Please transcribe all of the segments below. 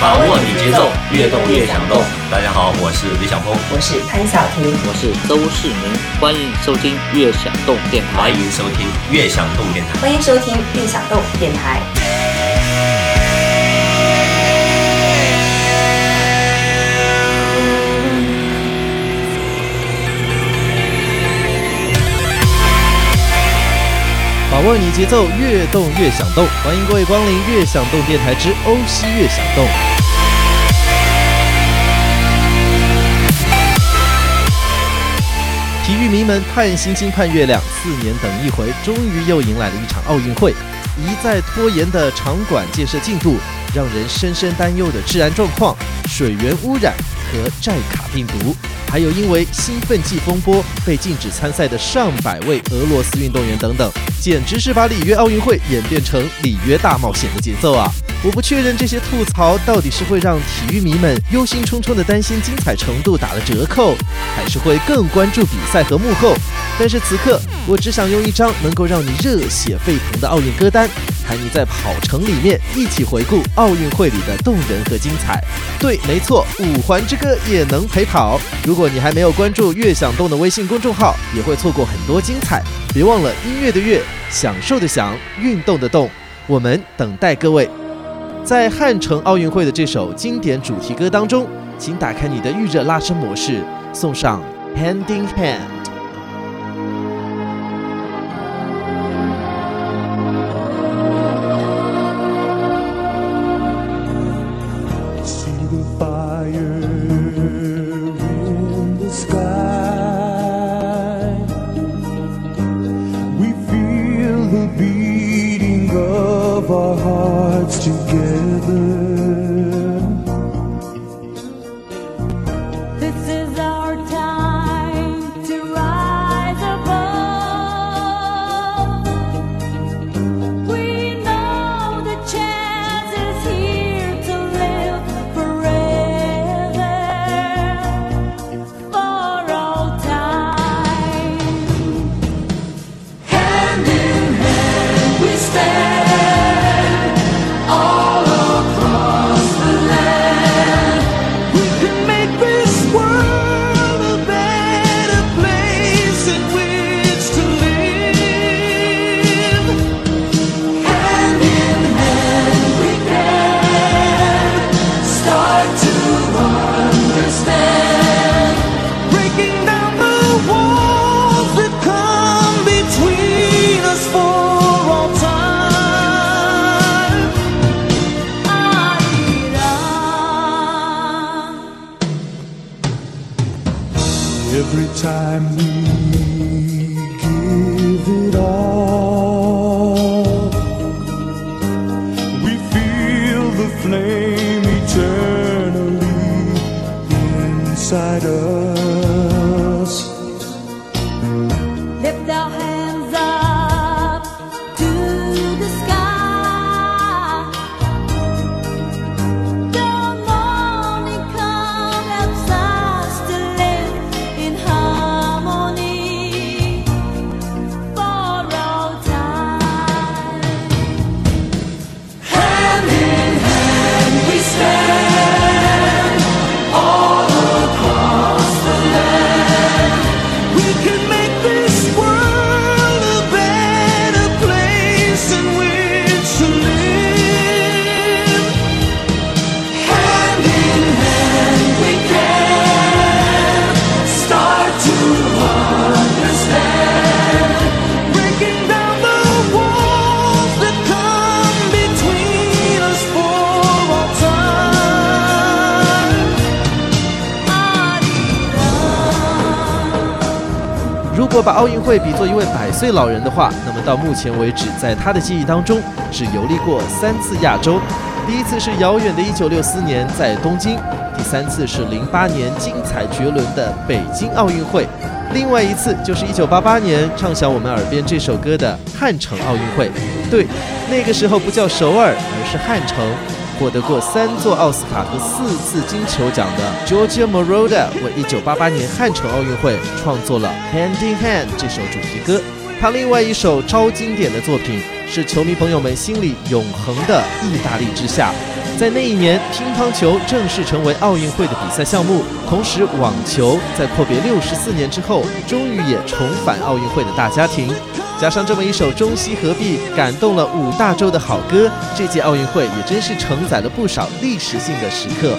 把握你节奏，越动越想动。大家好，我是李小峰，我是潘晓婷，我是周世明，欢迎收听《越想动电台》，欢迎收听《越想动电台》，欢迎收听《越想动电台》。握你节奏，越动越想动。欢迎各位光临《越想动电台》之欧西越想动。体育迷们盼星星盼月亮，四年等一回，终于又迎来了一场奥运会。一再拖延的场馆建设进度，让人深深担忧的治安状况、水源污染和寨卡病毒。还有因为兴奋剂风波被禁止参赛的上百位俄罗斯运动员等等，简直是把里约奥运会演变成里约大冒险的节奏啊！我不确认这些吐槽到底是会让体育迷们忧心忡忡的担心精彩程度打了折扣，还是会更关注比赛和幕后。但是此刻，我只想用一张能够让你热血沸腾的奥运歌单，陪你在跑程里面一起回顾奥运会里的动人和精彩。对，没错，五环之歌也能陪跑。如果你还没有关注“悦享动”的微信公众号，也会错过很多精彩。别忘了音乐的乐，享受的享，运动的动。我们等待各位。在汉城奥运会的这首经典主题歌当中，请打开你的预热拉伸模式，送上《Hand in Hand》。把奥运会比作一位百岁老人的话，那么到目前为止，在他的记忆当中，只游历过三次亚洲。第一次是遥远的1964年在东京，第三次是08年精彩绝伦的北京奥运会，另外一次就是1988年唱响我们耳边这首歌的汉城奥运会。对，那个时候不叫首尔，而是汉城。获得过三座奥斯卡和四次金球奖的 Georgia Moroder 为1988年汉城奥运会创作了《Hand in Hand》这首主题歌。他另外一首超经典的作品是球迷朋友们心里永恒的意大利之夏。在那一年，乒乓球正式成为奥运会的比赛项目，同时网球在阔别六十四年之后，终于也重返奥运会的大家庭。加上这么一首中西合璧、感动了五大洲的好歌，这届奥运会也真是承载了不少历史性的时刻。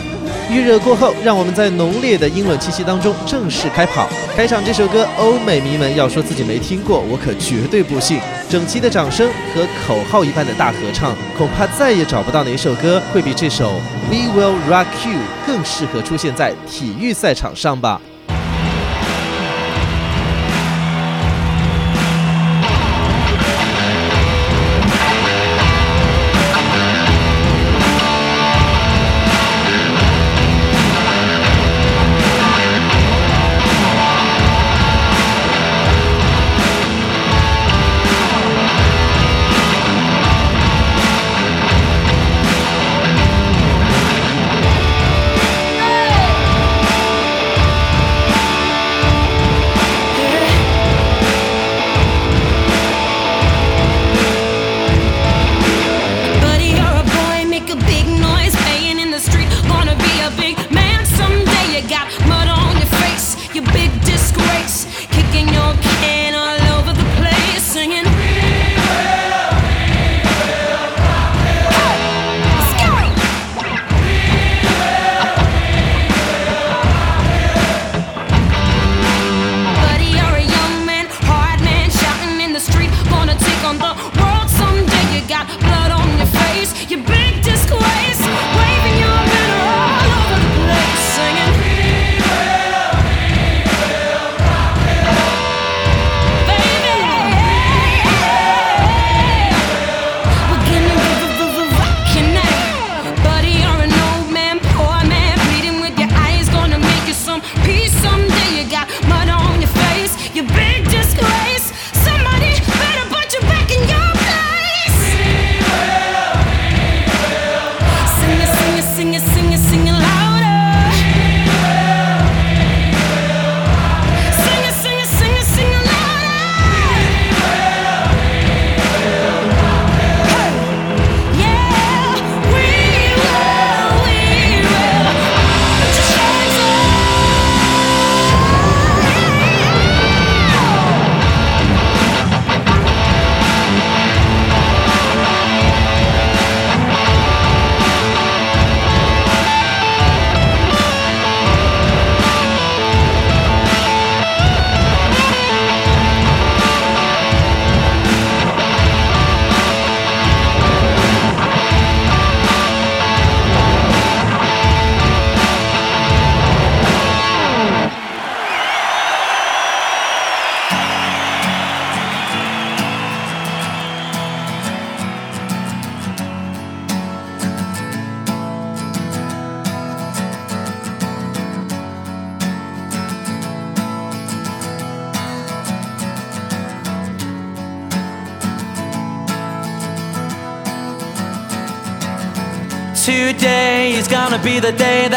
预热过后，让我们在浓烈的英伦气息当中正式开跑。开场这首歌，欧美迷们要说自己没听过，我可绝对不信。整齐的掌声和口号一般的大合唱，恐怕再也找不到哪首歌会比这首《We Will Rock You》更适合出现在体育赛场上吧。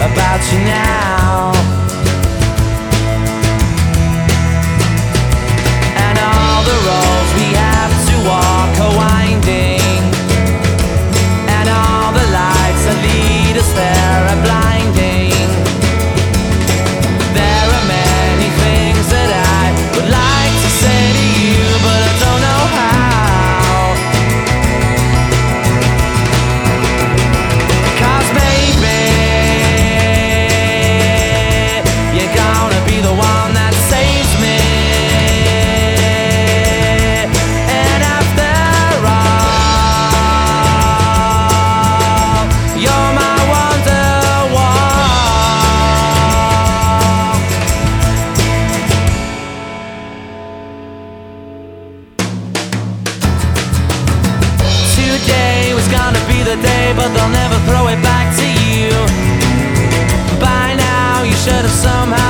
About you now. Should have somehow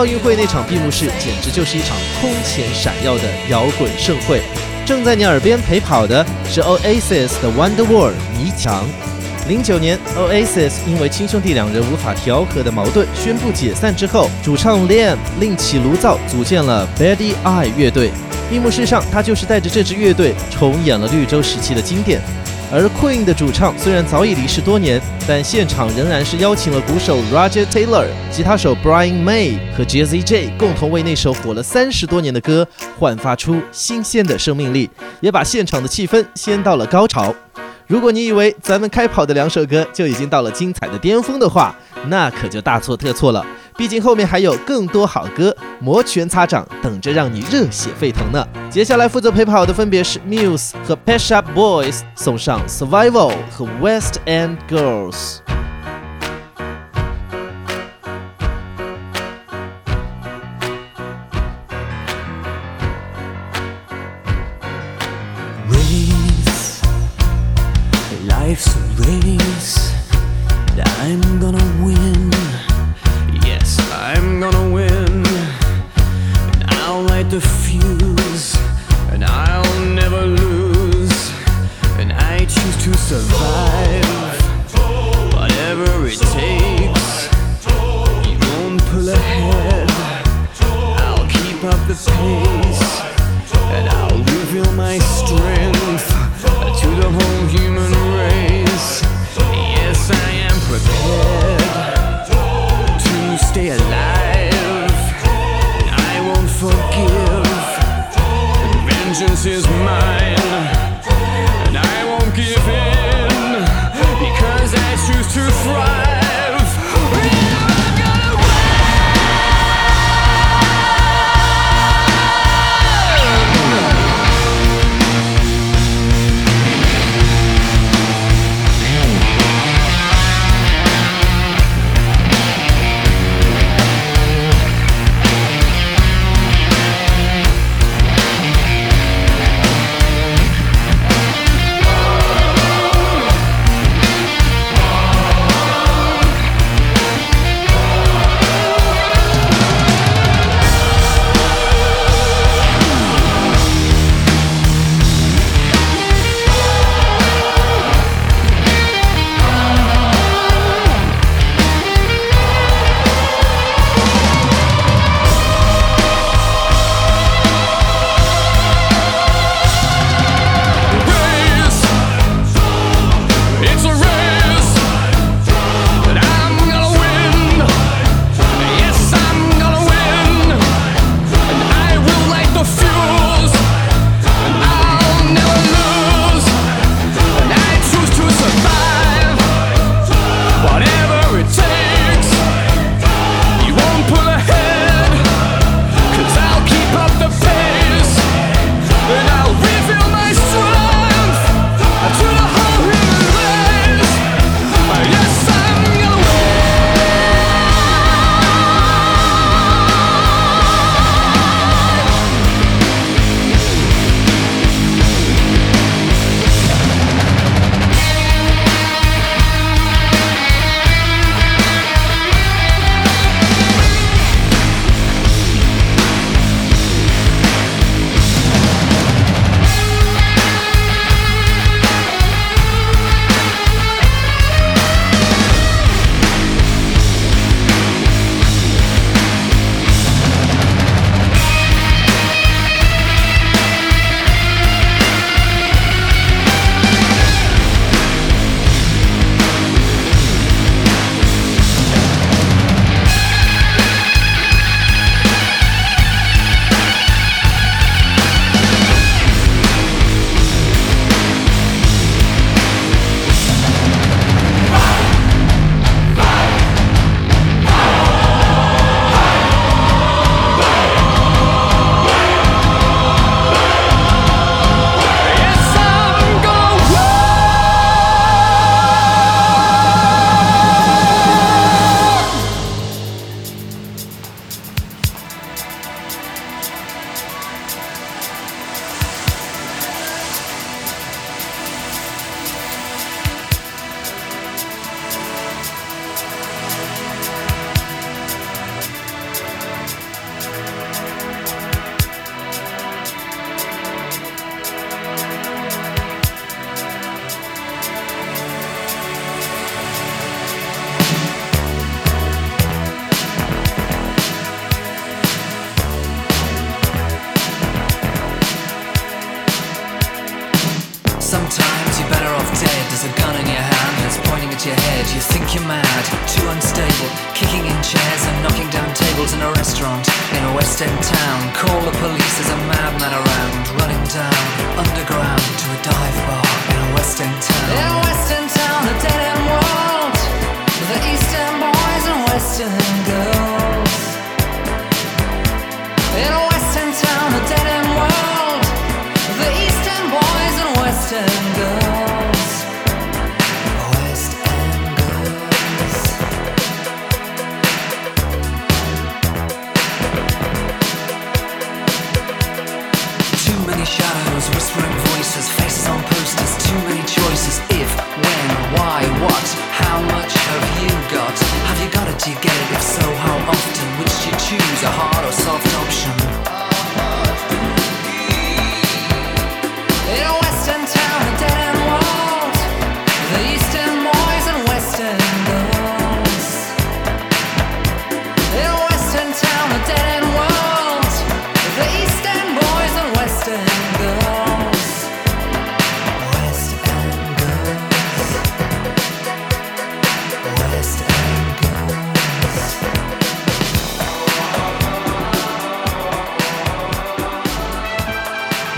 奥运会那场闭幕式简直就是一场空前闪耀的摇滚盛会。正在你耳边陪跑的是 Oasis 的 Wonderwall 迷墙。零九年，Oasis 因为亲兄弟两人无法调和的矛盾宣布解散之后，主唱 Liam 另起炉灶，组建了 Betty I 乐队。闭幕式上，他就是带着这支乐队重演了绿洲时期的经典。而 Queen 的主唱虽然早已离世多年，但现场仍然是邀请了鼓手 Roger Taylor、吉他手 Brian May 和 Jazz J 共同为那首火了三十多年的歌焕发出新鲜的生命力，也把现场的气氛掀到了高潮。如果你以为咱们开跑的两首歌就已经到了精彩的巅峰的话，那可就大错特错了。毕竟后面还有更多好歌摩拳擦掌，等着让你热血沸腾呢。接下来负责陪跑的分别是 Muse 和 Pet Shop Boys，送上 Survival 和 West End Girls。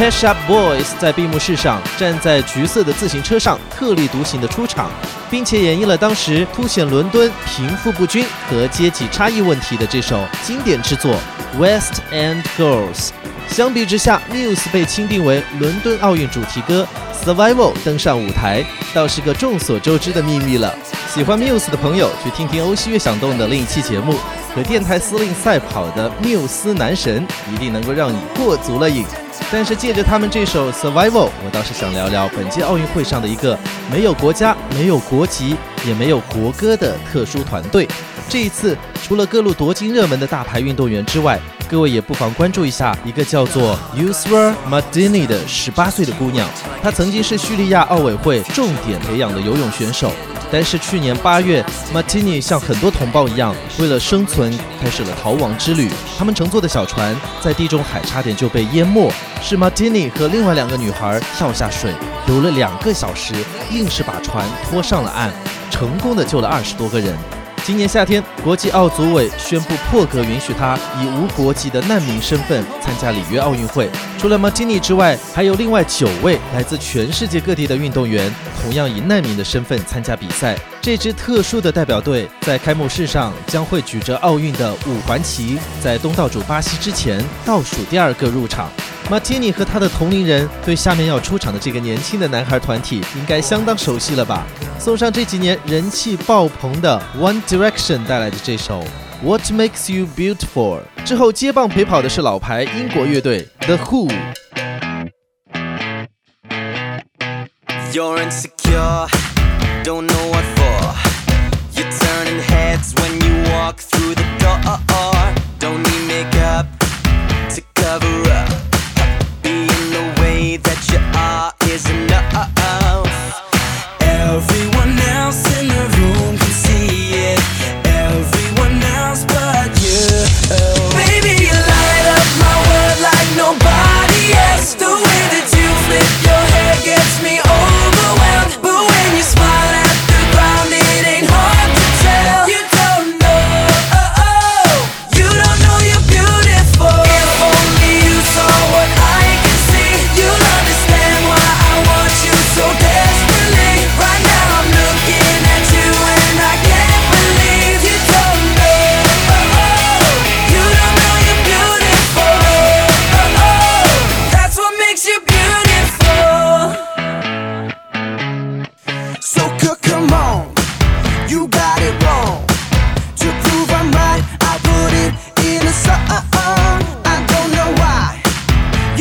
Cash Up Boys 在闭幕式上站在橘色的自行车上，特立独行的出场，并且演绎了当时凸显伦敦贫富不均和阶级差异问题的这首经典之作《West End Girls》。相比之下，Muse 被钦定为伦敦奥运主题歌，《Survival》登上舞台，倒是个众所周知的秘密了。喜欢 Muse 的朋友，去听听欧西乐响动的另一期节目，和电台司令赛跑的缪斯男神，一定能够让你过足了瘾。但是借着他们这首《Survival》，我倒是想聊聊本届奥运会上的一个没有国家、没有国籍、也没有国歌的特殊团队。这一次，除了各路夺金热门的大牌运动员之外，各位也不妨关注一下一个叫做 Yusra Madini 的18岁的姑娘。她曾经是叙利亚奥委会重点培养的游泳选手，但是去年八月，Martini 像很多同胞一样，为了生存开始了逃亡之旅。他们乘坐的小船在地中海差点就被淹没，是 Martini 和另外两个女孩跳下水，游了两个小时，硬是把船拖上了岸，成功的救了二十多个人。今年夏天，国际奥组委宣布破格允许他以无国籍的难民身份参加里约奥运会。除了 Martini 之外，还有另外九位来自全世界各地的运动员，同样以难民的身份参加比赛。这支特殊的代表队在开幕式上将会举着奥运的五环旗，在东道主巴西之前倒数第二个入场。马提尼和他的同龄人对下面要出场的这个年轻的男孩团体应该相当熟悉了吧？送上这几年人气爆棚的 One Direction 带来的这首 What Makes You Beautiful。之后接棒陪跑的是老牌英国乐队 The Who。You're insecure, don't know what for. You're turning heads when you walk through the door. Don't need makeup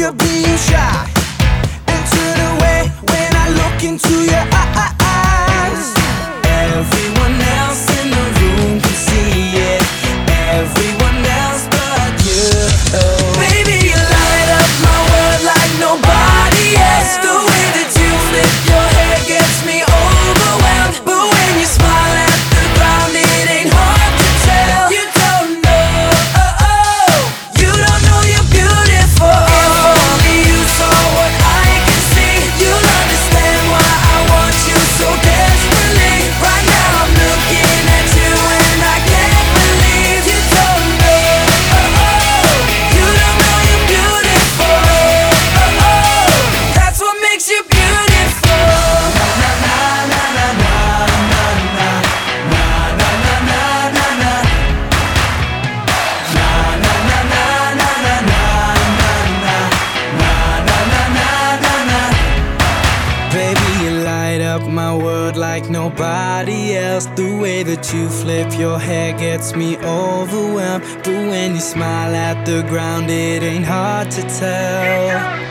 you're being shy And turn away when I look into your eyes yeah.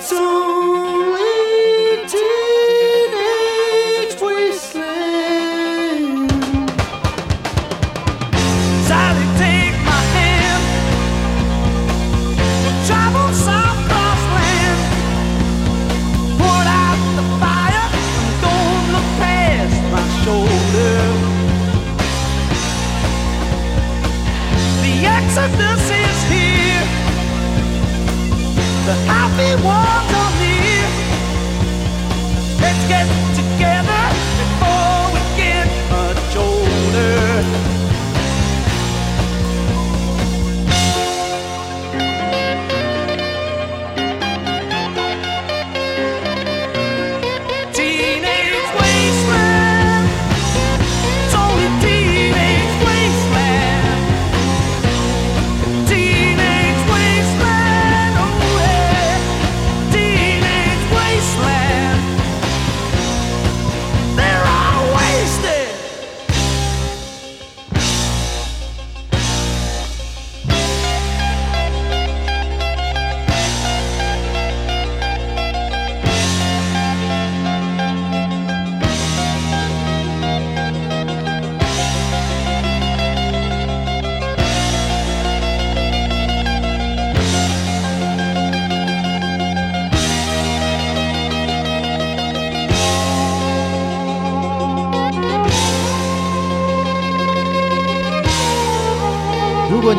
soon.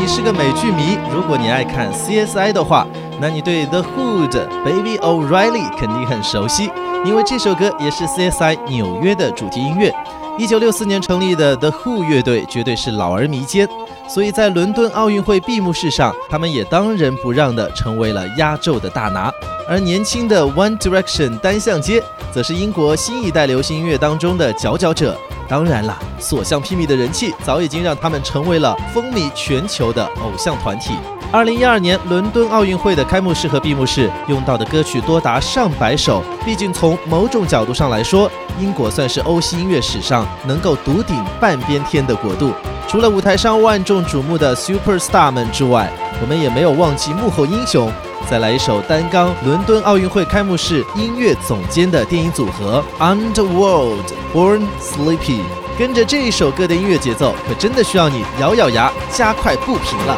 是个美剧迷，如果你爱看 CSI 的话，那你对 The Hood Baby O'Reilly 肯定很熟悉，因为这首歌也是 CSI 纽约的主题音乐。1964年成立的 The Who 乐队绝对是老而弥坚。所以在伦敦奥运会闭幕式上，他们也当仁不让的成为了压轴的大拿。而年轻的 One Direction 单向街则是英国新一代流行音乐当中的佼佼者。当然了所向披靡的人气早已经让他们成为了风靡全球的偶像团体。二零一二年伦敦奥运会的开幕式和闭幕式用到的歌曲多达上百首毕竟从某种角度上来说英国算是欧西音乐史上能够独顶半边天的国度。除了舞台上万众瞩目的 super star 们之外，我们也没有忘记幕后英雄。再来一首单纲伦敦奥运会开幕式音乐总监的电影组合 Underworld Born Sleepy，跟着这一首歌的音乐节奏，可真的需要你咬咬牙加快步频了。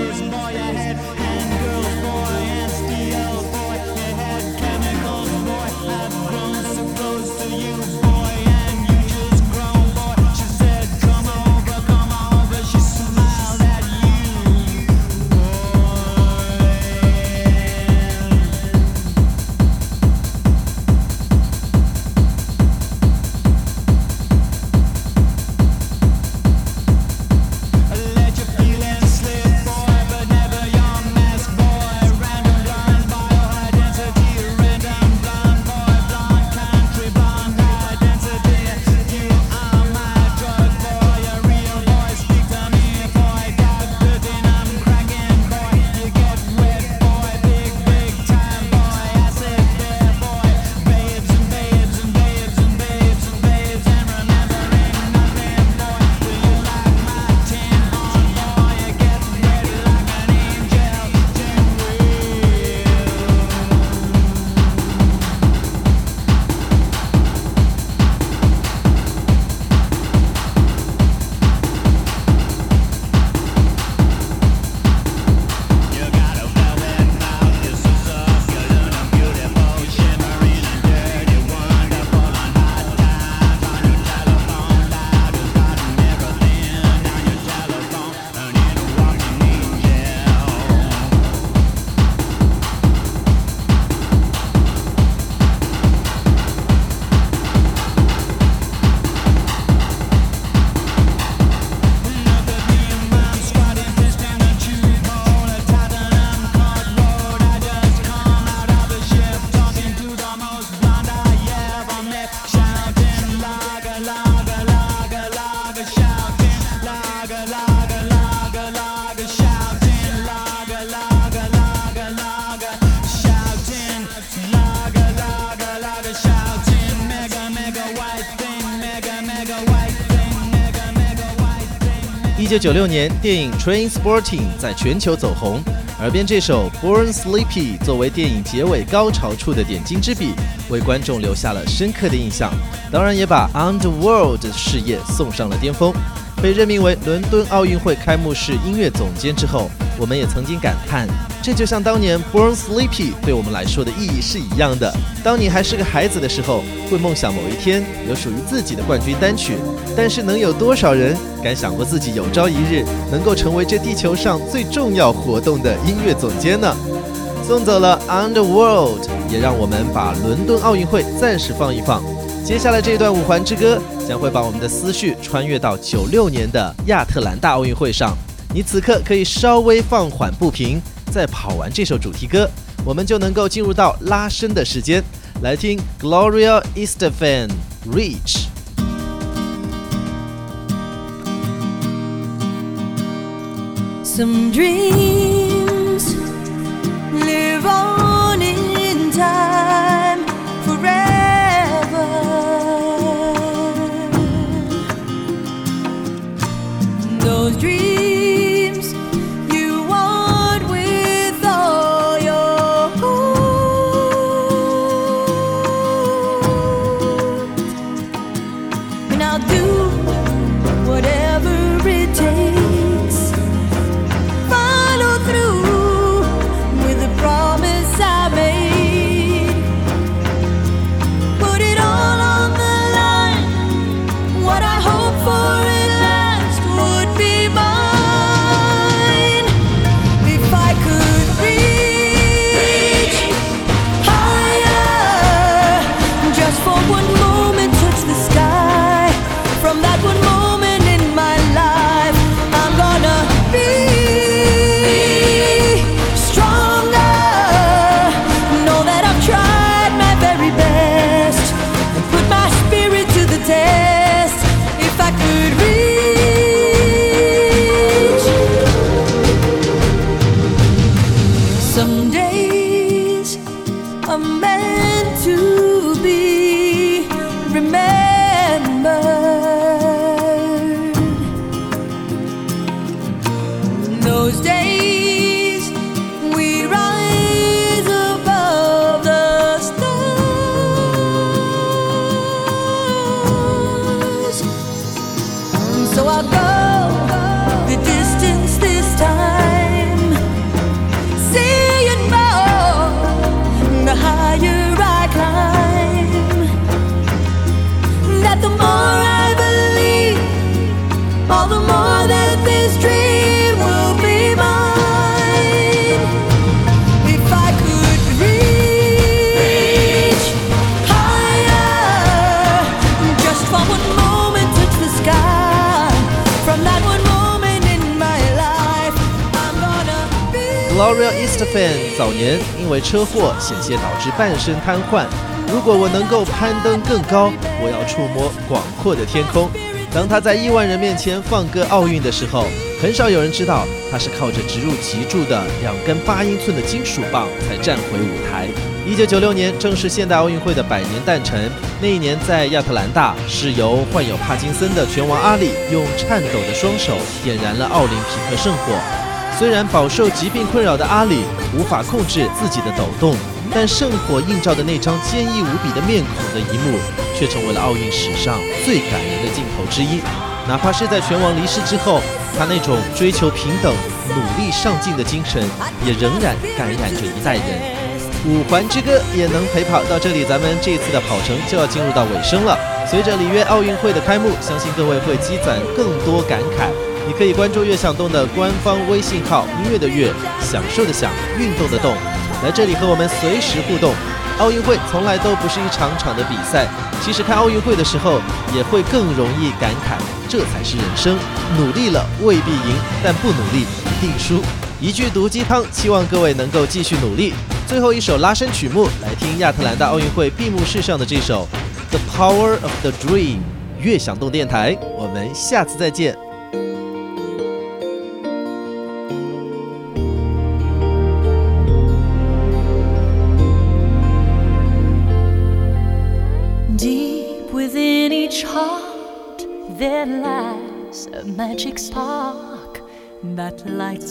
一九九六年，电影《Train Sporting》在全球走红，耳边这首《Born Sleepy》作为电影结尾高潮处的点睛之笔，为观众留下了深刻的印象，当然也把 Underworld 的事业送上了巅峰。被任命为伦敦奥运会开幕式音乐总监之后，我们也曾经感叹，这就像当年《Born Sleepy》对我们来说的意义是一样的。当你还是个孩子的时候，会梦想某一天有属于自己的冠军单曲，但是能有多少人敢想过自己有朝一日能够成为这地球上最重要活动的音乐总监呢？送走了 Underworld，也让我们把伦敦奥运会暂时放一放。接下来这段五环之歌将会把我们的思绪穿越到九六年的亚特兰大奥运会上。你此刻可以稍微放缓步频，再跑完这首主题歌，我们就能够进入到拉伸的时间。来听 Gloria Estefan Reach。Some dream. 早年因为车祸险些导致半身瘫痪。如果我能够攀登更高，我要触摸广阔的天空。当他在亿万人面前放歌奥运的时候，很少有人知道他是靠着植入脊柱的两根八英寸的金属棒才站回舞台。一九九六年正是现代奥运会的百年诞辰，那一年在亚特兰大，是由患有帕金森的拳王阿里用颤抖的双手点燃了奥林匹克圣火。虽然饱受疾病困扰的阿里无法控制自己的抖动，但圣火映照的那张坚毅无比的面孔的一幕，却成为了奥运史上最感人的镜头之一。哪怕是在拳王离世之后，他那种追求平等、努力上进的精神，也仍然感染着一代人。五环之歌也能陪跑到这里，咱们这次的跑程就要进入到尾声了。随着里约奥运会的开幕，相信各位会积攒更多感慨。你可以关注“悦享动”的官方微信号“音乐的乐，享受的享，运动的动”，来这里和我们随时互动。奥运会从来都不是一场场的比赛，其实看奥运会的时候也会更容易感慨，这才是人生。努力了未必赢，但不努力一定输。一句毒鸡汤，希望各位能够继续努力。最后一首拉伸曲目，来听亚特兰大奥运会闭幕式上的这首《The Power of the Dream》。悦享动电台，我们下次再见。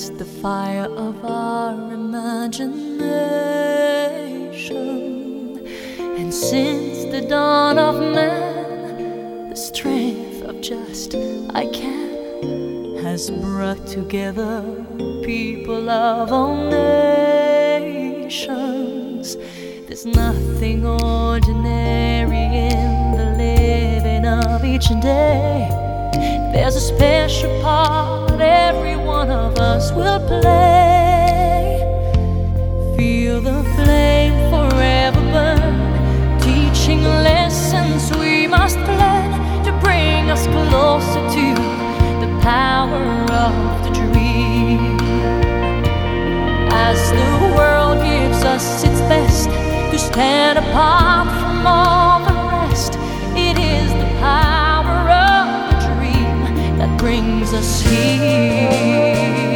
The fire of our imagination. And since the dawn of man, the strength of just I can has brought together people of all nations. There's nothing ordinary in the living of each day. There's a special part every one of us will play. Feel the flame forever burn, teaching lessons we must learn to bring us closer to the power of the dream. As the world gives us its best to stand apart from all brings us here.